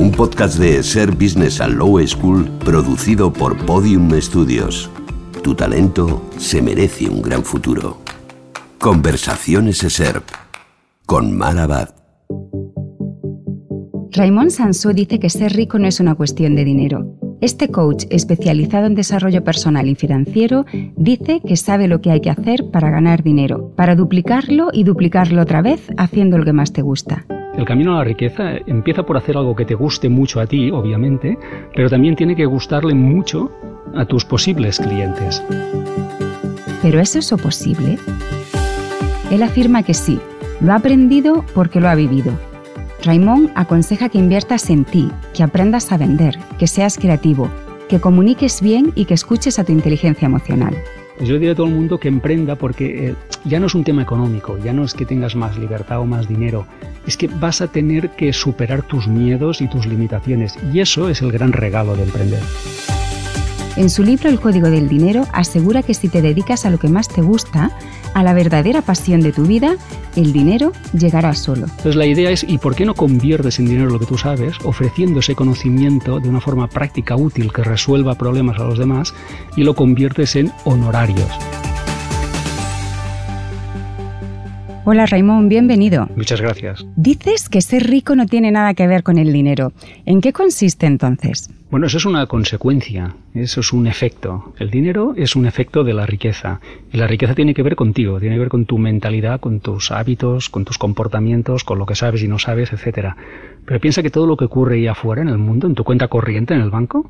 Un podcast de ESER Business and Law School producido por Podium Studios. Tu talento se merece un gran futuro. Conversaciones ESER con Marabad. Raymond Sansó dice que ser rico no es una cuestión de dinero. Este coach especializado en desarrollo personal y financiero dice que sabe lo que hay que hacer para ganar dinero, para duplicarlo y duplicarlo otra vez haciendo lo que más te gusta. El camino a la riqueza empieza por hacer algo que te guste mucho a ti, obviamente, pero también tiene que gustarle mucho a tus posibles clientes. ¿Pero es eso posible? Él afirma que sí, lo ha aprendido porque lo ha vivido Raymond aconseja que inviertas en ti, que aprendas a vender, que seas creativo, que comuniques bien y que escuches a tu inteligencia emocional. Yo diría a todo el mundo que emprenda porque eh, ya no es un tema económico, ya no es que tengas más libertad o más dinero, es que vas a tener que superar tus miedos y tus limitaciones y eso es el gran regalo de emprender. En su libro El Código del Dinero asegura que si te dedicas a lo que más te gusta, a la verdadera pasión de tu vida, el dinero llegará solo. Entonces la idea es, ¿y por qué no conviertes en dinero lo que tú sabes, ofreciendo ese conocimiento de una forma práctica, útil, que resuelva problemas a los demás, y lo conviertes en honorarios? Hola Raymond, bienvenido. Muchas gracias. Dices que ser rico no tiene nada que ver con el dinero. ¿En qué consiste entonces? Bueno, eso es una consecuencia, eso es un efecto. El dinero es un efecto de la riqueza. Y la riqueza tiene que ver contigo, tiene que ver con tu mentalidad, con tus hábitos, con tus comportamientos, con lo que sabes y no sabes, etc. Pero piensa que todo lo que ocurre ahí afuera en el mundo, en tu cuenta corriente en el banco,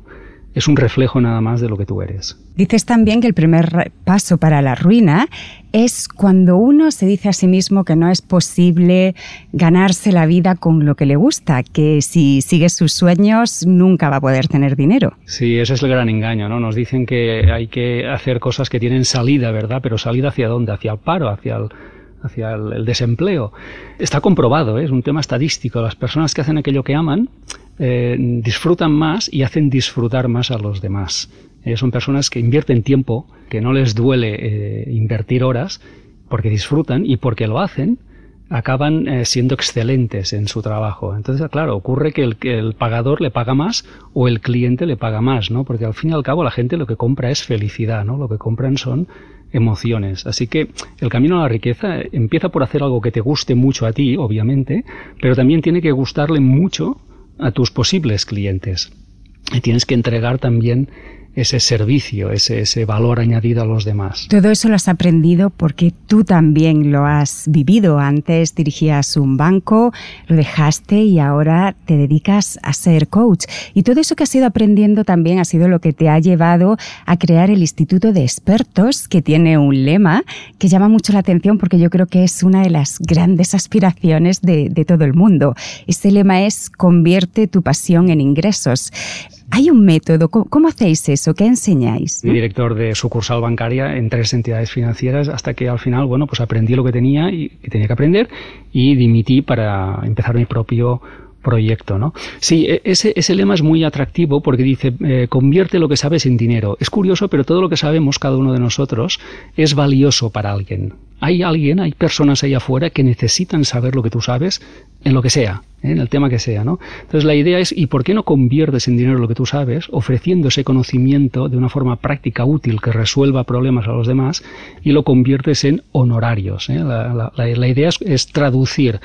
es un reflejo nada más de lo que tú eres. Dices también que el primer paso para la ruina es cuando uno se dice a sí mismo que no es posible ganarse la vida con lo que le gusta, que si sigue sus sueños nunca va a poder tener dinero. Sí, ese es el gran engaño, ¿no? Nos dicen que hay que hacer cosas que tienen salida, ¿verdad? Pero salida hacia dónde? Hacia el paro, hacia el hacia el, desempleo. Está comprobado, ¿eh? es un tema estadístico. Las personas que hacen aquello que aman eh, disfrutan más y hacen disfrutar más a los demás. Eh, son personas que invierten tiempo, que no les duele invertir horas, porque disfrutan y porque lo hacen, acaban siendo excelentes en su trabajo. Entonces, claro, ocurre que el, pagador le paga más o el cliente le paga más, ¿no? Porque al fin y al cabo la gente lo que compra es felicidad, ¿no? Lo que compran son emociones. Así que el camino a la riqueza empieza por hacer algo que te guste mucho a ti, obviamente, pero también tiene que gustarle mucho a tus posibles clientes. Y tienes que entregar también ese servicio, ese, ese, valor añadido a los demás. Todo eso lo has aprendido porque tú también lo has vivido. Antes dirigías un banco, lo dejaste y ahora te dedicas a ser coach. Y todo eso que has ido aprendiendo también ha sido lo que te ha llevado a crear el Instituto de Expertos, que tiene un lema que llama mucho la atención porque yo creo que es una de las grandes aspiraciones de, de todo el mundo. Este lema es convierte tu pasión en ingresos. ¿Hay un método? ¿Cómo, hacéis eso? ¿Qué enseñáis? Fui director de sucursal bancaria en tres entidades financieras hasta que al final, bueno, pues aprendí lo que tenía y que tenía que aprender y dimití para empezar mi propio proyecto, ¿no? Sí, e, ese, ese lema es muy atractivo porque dice, eh, convierte lo que sabes en dinero. Es curioso, pero todo lo que sabemos cada uno de nosotros es valioso para alguien. Hay alguien, hay personas ahí afuera que necesitan saber lo que tú sabes en lo que sea, ¿eh? en el tema que sea, ¿no? Entonces la idea es, ¿y por qué no conviertes en dinero lo que tú sabes, ofreciendo ese conocimiento de una forma práctica, útil, que resuelva problemas a los demás, y lo conviertes en honorarios? ¿eh? La, idea es, traducir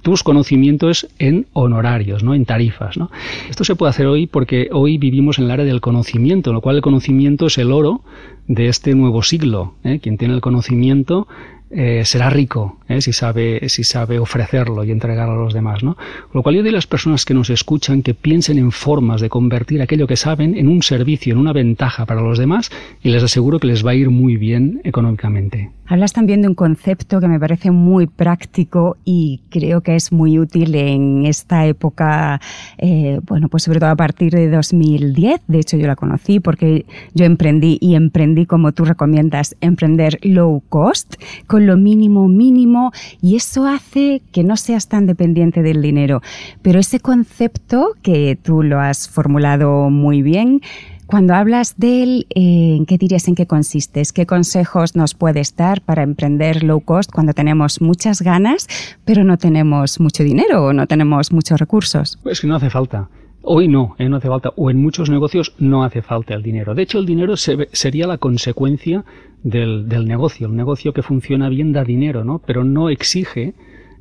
tus conocimientos en honorarios, ¿no? en tarifas. ¿no? Esto se puede hacer hoy porque hoy vivimos en el área del conocimiento, lo cual el conocimiento es el oro de este nuevo siglo. ¿eh? Quien tiene el conocimiento eh, será rico ¿eh? si, sabe, si sabe ofrecerlo y entregarlo a los demás. ¿no? Lo cual yo digo a las personas que nos escuchan que piensen en formas de convertir aquello que saben en un servicio, en una ventaja para los demás y les aseguro que les va a ir muy bien económicamente. Hablas también de un concepto que me parece muy práctico y creo que es muy útil en esta época, eh, bueno, pues sobre todo a partir de 2010. De hecho, yo la conocí porque yo emprendí y emprendí como tú recomiendas, emprender low cost, lo mínimo mínimo, y eso hace que no seas tan dependiente del dinero. Pero ese concepto que tú lo has formulado muy bien, cuando hablas de él, ¿en qué dirías en qué consiste? ¿Qué consejos nos puedes dar para emprender low cost cuando tenemos muchas ganas, pero no tenemos mucho dinero o no tenemos muchos recursos? Pues que no hace falta. Hoy no, ¿eh? no hace falta. O en muchos negocios no hace falta el dinero. De hecho, el dinero sería la consecuencia del, negocio. El negocio que funciona bien da dinero, ¿no? Pero no exige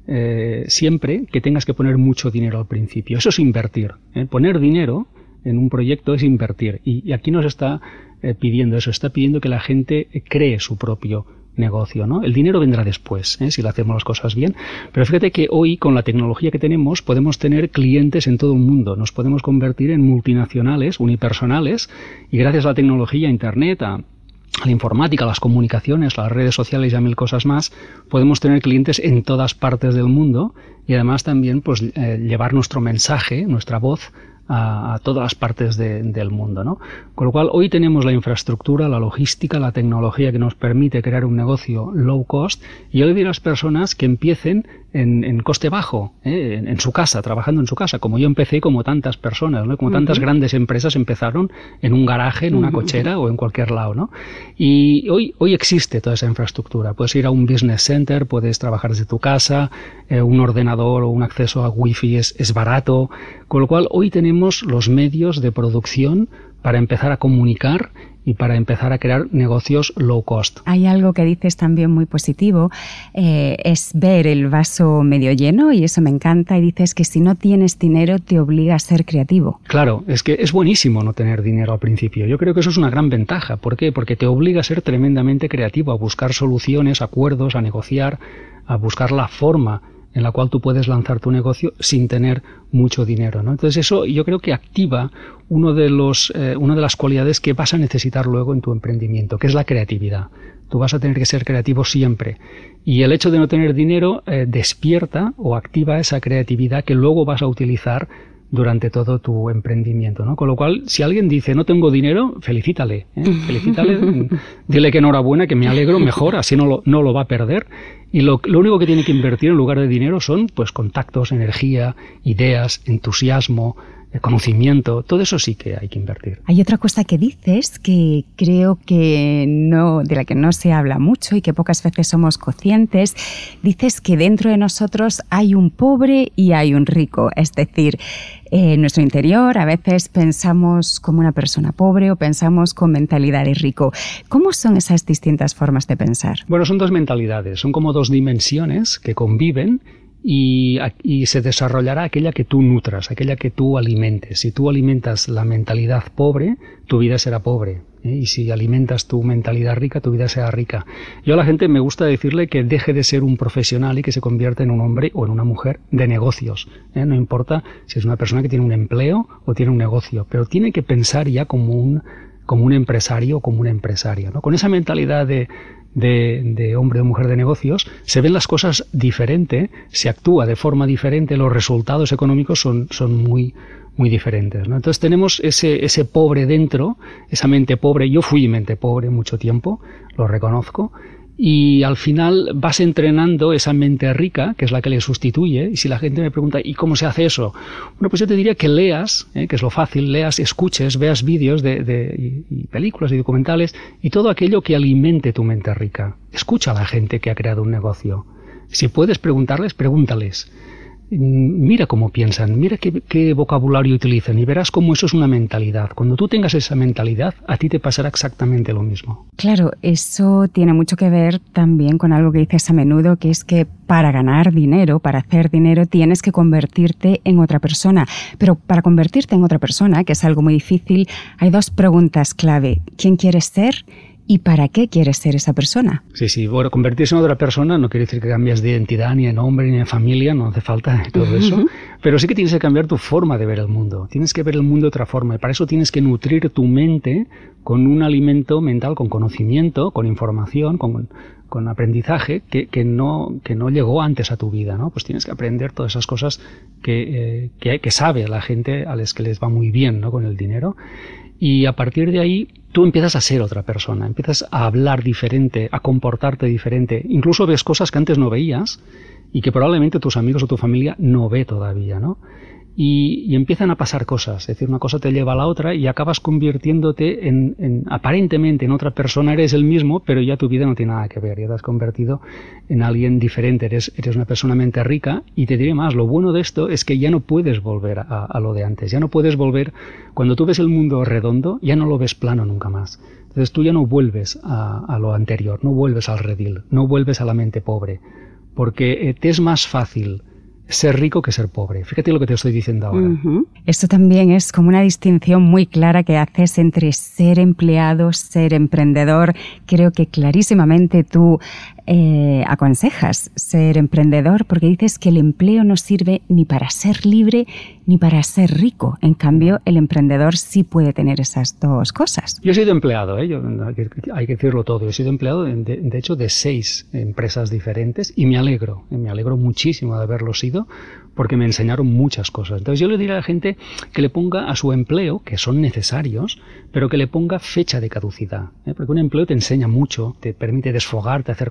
eh, siempre que tengas que poner mucho dinero al principio. Eso es invertir. ¿eh? Poner dinero en un proyecto es invertir. Y, aquí nos está eh, pidiendo eso, está pidiendo que la gente cree su propio negocio, ¿no? El dinero vendrá después, ¿eh? si lo hacemos las cosas bien. Pero fíjate que hoy, con la tecnología que tenemos, podemos tener clientes en todo el mundo. Nos podemos convertir en multinacionales, unipersonales, y gracias a la tecnología, a Internet, a, la informática, las comunicaciones, las redes sociales y a mil cosas más, podemos tener clientes en todas partes del mundo y además también pues, eh, llevar nuestro mensaje, nuestra voz a, todas las partes del mundo. ¿no? Con lo cual, hoy tenemos la infraestructura, la logística, la tecnología que nos permite crear un negocio low cost. Y le digo a las personas que empiecen en, coste bajo, ¿eh? en, su casa, trabajando en su casa, como yo empecé, como tantas personas, ¿no? como tantas grandes empresas empezaron en un garaje, en una cochera o en cualquier lado. ¿no? Y hoy, hoy existe toda esa infraestructura. Puedes ir a un business center, puedes trabajar desde tu casa, eh, un ordenador o un acceso a wifi es, es barato. Con lo cual, hoy tenemos los medios de producción para empezar a comunicar y para empezar a crear negocios low cost. Hay algo que dices también muy positivo, eh, es ver el vaso medio lleno y eso me encanta y dices que si no tienes dinero te obliga a ser creativo. Claro, es que es buenísimo no tener dinero al principio. Yo creo que eso es una gran ventaja. ¿Por qué? Porque te obliga a ser tremendamente creativo, a buscar soluciones, acuerdos, a negociar, a buscar la forma en la cual tú puedes lanzar tu negocio sin tener mucho dinero. ¿no? Entonces eso yo creo que activa uno de los, eh, una de las cualidades que vas a necesitar luego en tu emprendimiento, que es la creatividad. Tú vas a tener que ser creativo siempre. Y el hecho de no tener dinero eh, despierta o activa esa creatividad que luego vas a utilizar durante todo tu emprendimiento, ¿no? Con lo cual, si alguien dice no tengo dinero, felicítale, ¿eh? felicítale, dile que enhorabuena, que me alegro, mejor, así no lo, no lo va a perder. Y lo, lo, único que tiene que invertir en lugar de dinero son pues contactos, energía, ideas, entusiasmo, conocimiento, todo eso sí que hay que invertir. Hay otra cosa que dices que creo que no, de la que no se habla mucho y que pocas veces somos conscientes. Dices que dentro de nosotros hay un pobre y hay un rico. Es decir, en nuestro interior a veces pensamos como una persona pobre o pensamos con mentalidad de rico. ¿Cómo son esas distintas formas de pensar? Bueno, son dos mentalidades, son como dos dimensiones que conviven y, se desarrollará aquella que tú nutras, aquella que tú alimentes. Si tú alimentas la mentalidad pobre, tu vida será pobre. ¿eh? Y si alimentas tu mentalidad rica, tu vida será rica. Yo a la gente me gusta decirle que deje de ser un profesional y que se convierta en un hombre o en una mujer de negocios. ¿eh? No importa si es una persona que tiene un empleo o tiene un negocio, pero tiene que pensar ya como un como un empresario o como una empresaria. ¿no? Con esa mentalidad de, de, hombre o mujer de negocios, se ven las cosas diferente, se actúa de forma diferente, los resultados económicos son, son muy, muy diferentes. Entonces tenemos ese, ese pobre dentro, esa mente pobre. Yo fui mente pobre mucho tiempo, lo reconozco, y al final vas entrenando esa mente rica, que es la que le sustituye, y si la gente me pregunta, ¿y cómo se hace eso? Bueno, pues yo te diría que leas, ¿eh? que es lo fácil, leas, escuches, veas vídeos de, de y películas y documentales, y todo aquello que alimente tu mente rica. Escucha a la gente que ha creado un negocio. Si puedes preguntarles, pregúntales mira cómo piensan, mira qué, vocabulario utilizan y verás cómo eso es una mentalidad. Cuando tú tengas esa mentalidad, a ti te pasará exactamente lo mismo. Claro, eso tiene mucho que ver también con algo que dices a menudo, que es que para ganar dinero, para hacer dinero, tienes que convertirte en otra persona. Pero para convertirte en otra persona, que es algo muy difícil, hay dos preguntas clave. ¿Quién quieres ser? Y para qué quieres ser esa persona. Sí, sí, bueno, convertirse en otra persona no quiere decir que cambies de identidad, ni de nombre, ni de familia, no hace falta todo eso, pero sí que tienes que cambiar tu forma de ver el mundo, tienes que ver el mundo de otra forma y para eso tienes que nutrir tu mente con un alimento mental, con conocimiento, con información, con, con aprendizaje que, que, no, que no llegó antes a tu vida, ¿no? Pues tienes que aprender todas esas cosas que, eh, que, que sabe la gente a las que les va muy bien, ¿no? Con el dinero. Y a partir de ahí tú empiezas a ser otra persona, empiezas a hablar diferente, a comportarte diferente, incluso ves cosas que antes no veías y que probablemente tus amigos o tu familia no ve todavía, ¿no? Y, empiezan a pasar cosas. Es decir, una cosa te lleva a la otra y acabas convirtiéndote en, aparentemente en otra persona. Eres el mismo, pero ya tu vida no tiene nada que ver. Ya te has convertido en alguien diferente. Eres, eres una persona mente rica y te diré más. Lo bueno de esto es que ya no puedes volver a, lo de antes. Ya no puedes volver. Cuando tú ves el mundo redondo, ya no lo ves plano nunca más. Entonces tú ya no vuelves a, lo anterior, no vuelves al redil, no vuelves a la mente pobre, porque eh, te es más fácil ser rico que ser pobre. Fíjate lo que te estoy diciendo ahora. Esto también es como una distinción muy clara que haces entre ser empleado, ser emprendedor. Creo que clarísimamente tú eh, aconsejas ser emprendedor porque dices que el empleo no sirve ni para ser libre ni para ser rico. En cambio, el emprendedor sí puede tener esas dos cosas. Yo he sido empleado, ¿eh? hay, que, decirlo todo. Yo he sido empleado, de, de, hecho, de seis empresas diferentes y me alegro, eh, me alegro muchísimo de haberlo sido porque me enseñaron muchas cosas. Entonces yo le diría a la gente que le ponga a su empleo, que son necesarios, pero que le ponga fecha de caducidad. ¿eh? Porque un empleo te enseña mucho, te permite desfogarte, hacer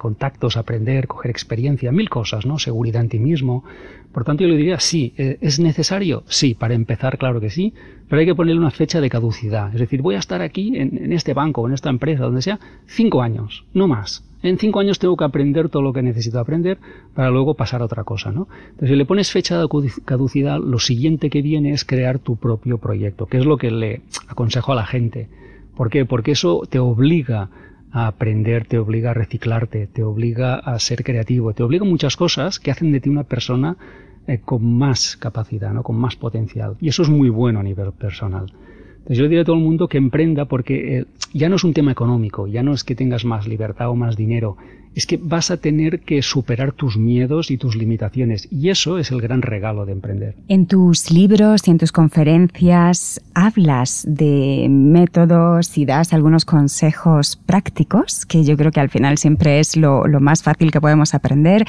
aprender, coger experiencia, mil cosas, ¿no? Seguridad en ti mismo. Por tanto yo le diría, sí, ¿e-, ¿es necesario? Sí, para empezar, claro que sí, pero hay que ponerle una fecha de caducidad. Es decir, voy a estar aquí en, este banco en esta empresa, donde sea, cinco años, no más en cinco años tengo que aprender todo lo que necesito aprender para luego pasar a otra cosa, ¿no? Entonces, si le pones fecha de caducidad, lo siguiente que viene es crear tu propio proyecto, que es lo que le aconsejo a la gente. ¿Por qué? Porque eso te obliga a aprender, te obliga a reciclarte, te obliga a ser creativo, te obliga a muchas cosas que hacen de ti una persona eh, con más capacidad, ¿no? con más potencial. Y eso es muy bueno a nivel personal. Entonces yo diría a todo el mundo que emprenda porque eh, ya no es un tema económico, ya no es que tengas más libertad o más dinero, es que vas a tener que superar tus miedos y tus limitaciones. Y eso es el gran regalo de emprender. En tus libros y en tus conferencias hablas de métodos y das algunos consejos prácticos, que yo creo que al final siempre es lo, lo más fácil que podemos aprender.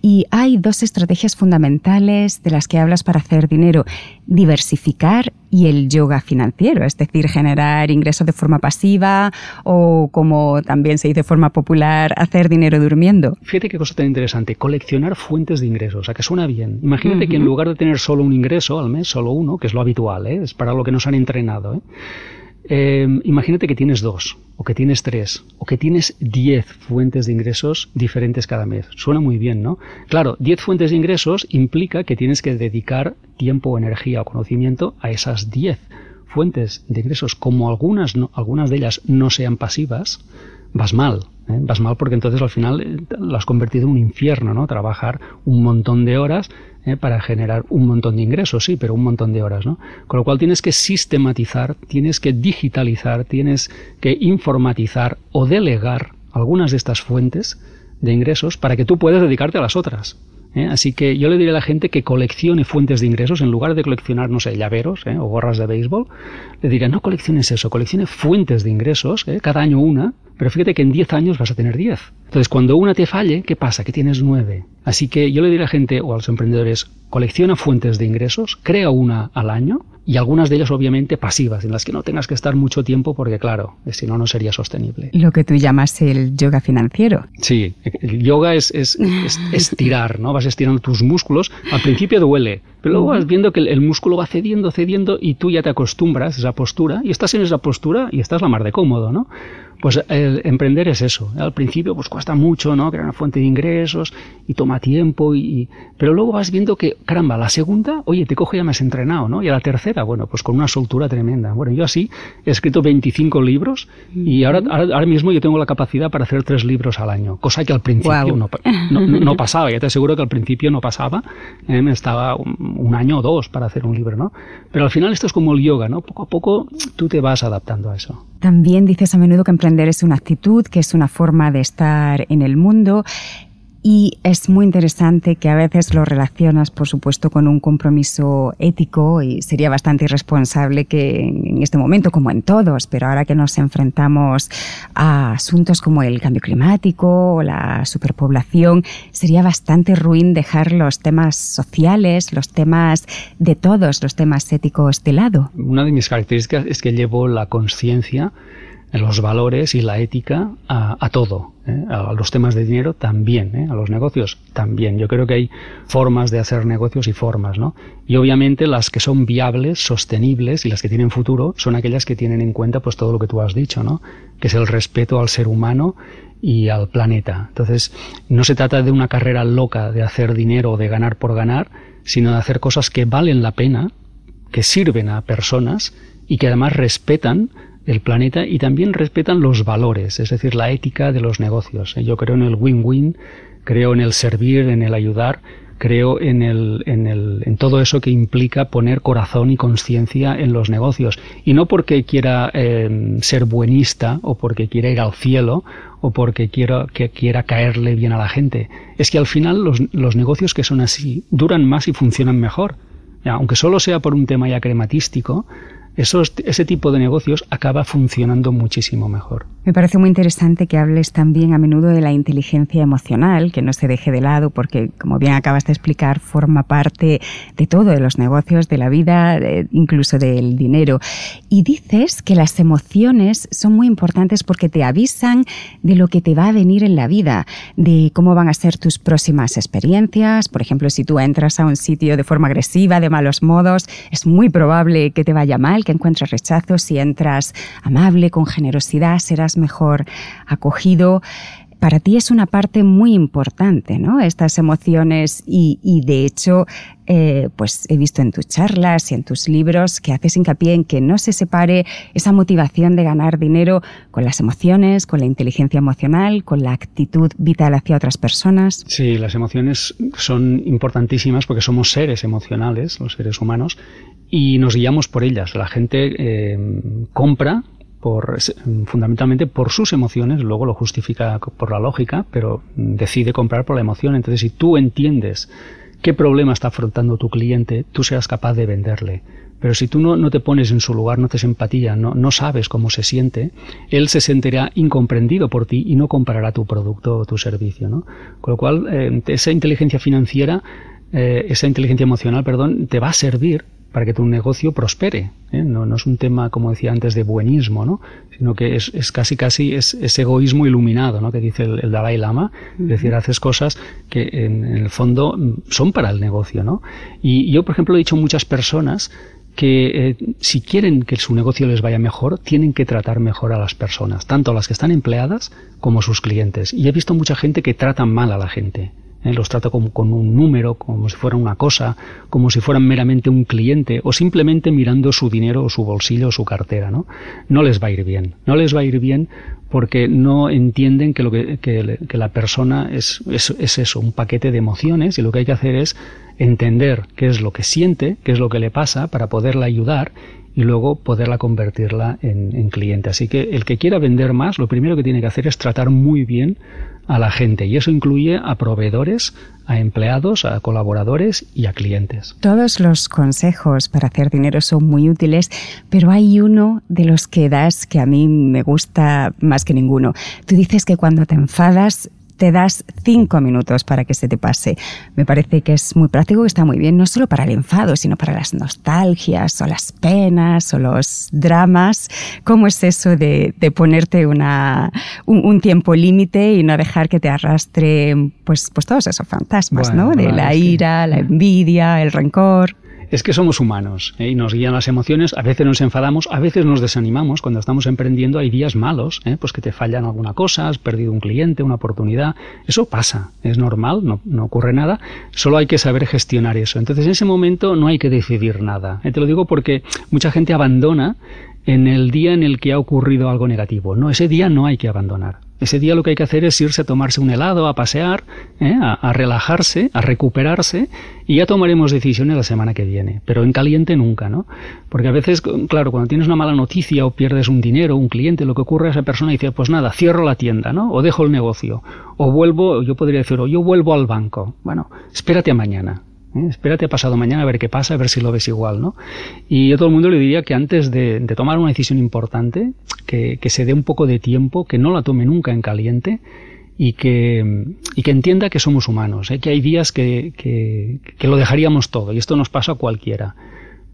Y hay dos estrategias fundamentales de las que hablas para hacer dinero. Diversificar y el yoga financiero, es decir, generar ingresos de forma pasiva o, como también se dice de forma popular, hacer dinero durmiendo. Fíjate qué cosa tan interesante, coleccionar fuentes de ingresos, o sea, que suena bien. Imagínate que en lugar de tener solo un ingreso al mes, solo uno, que es lo habitual, ¿eh? es para lo que nos han entrenado, ¿eh? Em, imagínate que tienes dos, o que tienes tres, o que tienes diez fuentes de ingresos diferentes cada mes. Suena muy bien, ¿no? Claro, diez fuentes de ingresos implica que tienes que dedicar tiempo, energía o conocimiento a esas diez fuentes de ingresos. Como algunas, algunas de ellas no sean pasivas, vas mal. ¿eh? Vas mal porque entonces al final eh, lo has convertido en un infierno, ¿no? Trabajar un montón de horas ¿eh? para generar un montón de ingresos, sí, pero un montón de horas, ¿no? Con lo cual tienes que sistematizar, tienes que digitalizar, tienes que informatizar o delegar algunas de estas fuentes de ingresos para que tú puedas dedicarte a las otras. ¿eh? Así que yo le diré a la gente que coleccione fuentes de ingresos en lugar de coleccionar, no sé, llaveros ¿eh? o gorras de béisbol. Le diré, no colecciones eso, coleccione fuentes de ingresos, cada año una, pero fíjate que en 10 años vas a tener 10. Entonces, cuando una te falle, ¿qué pasa? Que tienes 9. Así que yo le diré a la gente o a los emprendedores, colecciona fuentes de ingresos, crea una al año y algunas de ellas obviamente pasivas, en las que no tengas que estar mucho tiempo porque claro, si no, no sería sostenible. Lo que tú llamas el yoga financiero. Sí, el yoga es, es, es estirar, ¿no? Vas estirando tus músculos. Al principio duele, pero luego vas viendo que el, músculo va cediendo, cediendo y tú ya te acostumbras a esa postura y estás en esa postura y estás la mar de cómodo, ¿no? Pues el emprender es eso. Al principio pues cuesta mucho, ¿no? Crear una fuente de ingresos y toma tiempo y, pero luego vas viendo que, caramba, la segunda, oye, te coge ya más entrenado, ¿no? Y a la tercera, bueno, pues con una soltura tremenda. Bueno, yo así he escrito 25 libros y ahora, ahora, mismo yo tengo la capacidad para hacer tres libros al año, cosa que al principio no, no, pasaba. Ya te aseguro que al principio no pasaba. ¿eh? estaba un, año o dos para hacer un libro, ¿no? Pero al final esto es como el yoga, ¿no? Poco a poco tú te vas adaptando a eso. También dices a menudo que emprender es una actitud, que es una forma de estar en el mundo. Y es muy interesante que a veces lo relacionas, por supuesto, con un compromiso ético y sería bastante irresponsable que en este momento, como en todos, pero ahora que nos enfrentamos a asuntos como el cambio climático o la superpoblación, sería bastante ruin dejar los temas sociales, los temas de todos, los temas éticos de lado. Una de mis características es que llevo la conciencia los valores y la ética a, todo, ¿eh? a los temas de dinero también, ¿eh? a los negocios también. Yo creo que hay formas de hacer negocios y formas, ¿no? Y obviamente las que son viables, sostenibles y las que tienen futuro son aquellas que tienen en cuenta pues todo lo que tú has dicho, ¿no? Que es el respeto al ser humano y al planeta. Entonces, no se trata de una carrera loca de hacer dinero o de ganar por ganar, sino de hacer cosas que valen la pena, que sirven a personas y que además respetan el planeta y también respetan los valores, es decir, la ética de los negocios. Yo creo en el win-win, creo en el servir, en el ayudar, creo en, el, en, el, en todo eso que implica poner corazón y conciencia en los negocios. Y no porque quiera em, ser buenista o porque quiera ir al cielo o porque quiera, que quiera caerle bien a la gente. Es que al final los, los negocios que son así duran más y funcionan mejor. aunque solo sea por un tema ya crematístico, ese tipo de negocios acaba funcionando muchísimo mejor. Me parece muy interesante que hables también a menudo de la inteligencia emocional, que no se deje de lado porque, como bien acabas de explicar, forma parte de todo, de los negocios, de la vida, incluso del dinero. Y dices que las emociones son muy importantes porque te avisan de lo que te va a venir en la vida, de cómo van a ser tus próximas experiencias. Por ejemplo, si tú entras a un sitio de forma agresiva, de malos modos, es muy probable que te vaya mal, que encuentres rechazo, si entras amable, con generosidad, serás mejor acogido para ti es una parte muy importante, ¿no? Estas emociones y, de hecho, eh, pues he visto en tus charlas y en tus libros que haces hincapié en que no se separe esa motivación de ganar dinero con las emociones, con la inteligencia emocional, con la actitud vital hacia otras personas. Sí, las emociones son importantísimas porque somos seres emocionales, los seres humanos, y nos guiamos por ellas. La gente eh, compra por, fundamentalmente por sus emociones, luego lo justifica por la lógica, pero decide comprar por la emoción. Entonces, si tú entiendes qué problema está afrontando tu cliente, tú serás capaz de venderle. Pero si tú no, no te pones en su lugar, no te empatía, no, no, sabes cómo se siente, él se sentirá incomprendido por ti y no comprará tu producto o tu servicio. ¿no? Con lo cual, eh, esa inteligencia financiera, eh, esa inteligencia emocional, perdón, te va a servir para que tu negocio prospere. ¿eh? No, no, es un tema, como decía antes, de buenismo, ¿no? sino que es, es casi casi es, egoísmo iluminado, ¿no? que dice el, Dalai Lama. Es decir, haces cosas que en, el fondo son para el negocio. ¿no? Y yo, por ejemplo, he dicho a muchas personas que eh, si quieren que su negocio les vaya mejor, tienen que tratar mejor a las personas, tanto a las que están empleadas como a sus clientes. Y he visto mucha gente que trata mal a la gente. ¿Eh? los trata como, con un número, como si fuera una cosa, como si fueran meramente un cliente o simplemente mirando su dinero o su bolsillo o su cartera. ¿no? no les va a ir bien. No les va a ir bien porque no entienden que, lo que, que, la persona es, es, es, eso, un paquete de emociones y lo que hay que hacer es entender qué es lo que siente, qué es lo que le pasa para poderla ayudar y luego poderla convertirla en, cliente. Así que el que quiera vender más, lo primero que tiene que hacer es tratar muy bien a la gente y eso incluye a proveedores, a empleados, a colaboradores y a clientes. Todos los consejos para hacer dinero son muy útiles, pero hay uno de los que das que a mí me gusta más que ninguno. Tú dices que cuando te enfadas te das cinco minutos para que se te pase. Me parece que es muy práctico y está muy bien, no solo para el enfado, sino para las nostalgias o las penas o los dramas. ¿Cómo es eso de, ponerte una, un, tiempo límite y no dejar que te arrastre pues, pues todos esos fantasmas, ¿no? De la ira, la envidia, el rencor es que somos humanos ¿eh? y nos guían las emociones, a veces nos enfadamos, a veces nos desanimamos cuando estamos emprendiendo, hay días malos, ¿eh? pues que te fallan alguna cosa, has perdido un cliente, una oportunidad, eso pasa, es normal, no, no ocurre nada, solo hay que saber gestionar eso. Entonces en ese momento no hay que decidir nada. ¿eh? Te lo digo porque mucha gente abandona en el día en el que ha ocurrido algo negativo. No, ese día no hay que abandonar. Ese día lo que hay que hacer es irse a tomarse un helado, a pasear, ¿eh? a, relajarse, a recuperarse y ya tomaremos decisiones la semana que viene. Pero en caliente nunca, ¿no? Porque a veces, claro, cuando tienes una mala noticia o pierdes un dinero, un cliente, lo que ocurre a esa persona dice, pues nada, cierro la tienda, ¿no? O dejo el negocio. O vuelvo, yo podría decir, o yo vuelvo al banco. Bueno, espérate a mañana. ¿Eh? Espérate pasado mañana a ver qué pasa, a ver si lo ves igual, ¿no? Y a todo el mundo le diría que antes de, tomar una decisión importante, que, se dé un poco de tiempo, que no la tome nunca en caliente y que, y que entienda que somos humanos, ¿eh? que hay días que, que, lo dejaríamos todo, y esto nos pasa a cualquiera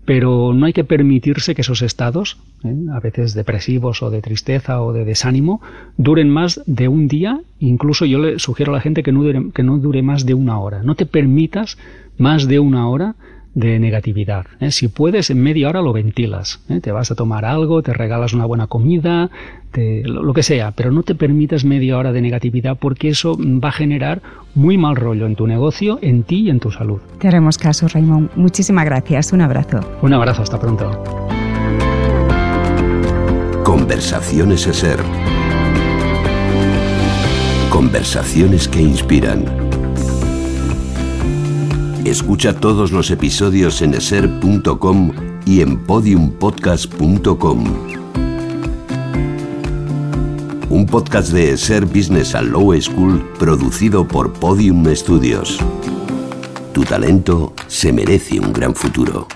pero no hay que permitirse que esos estados, ¿eh? a veces depresivos o de tristeza o de desánimo, duren más de un día. Incluso yo le sugiero a la gente que no dure, que no dure más de una hora. No te permitas más de una hora de negatividad. ¿eh? Si puedes, en media hora lo ventilas. ¿eh? Te vas a tomar algo, te regalas una buena comida, lo, que sea, pero no te permitas media hora de negatividad porque eso va a generar muy mal rollo en tu negocio, en ti y en tu salud. Te haremos caso, Raymond. Muchísimas gracias. Un abrazo. Un abrazo. Hasta pronto. Conversaciones ser. Conversaciones que inspiran. Escucha todos los episodios en eser.com y en podiumpodcast.com. Un podcast de Eser Business and Low School producido por Podium Studios. Tu talento se merece un gran futuro.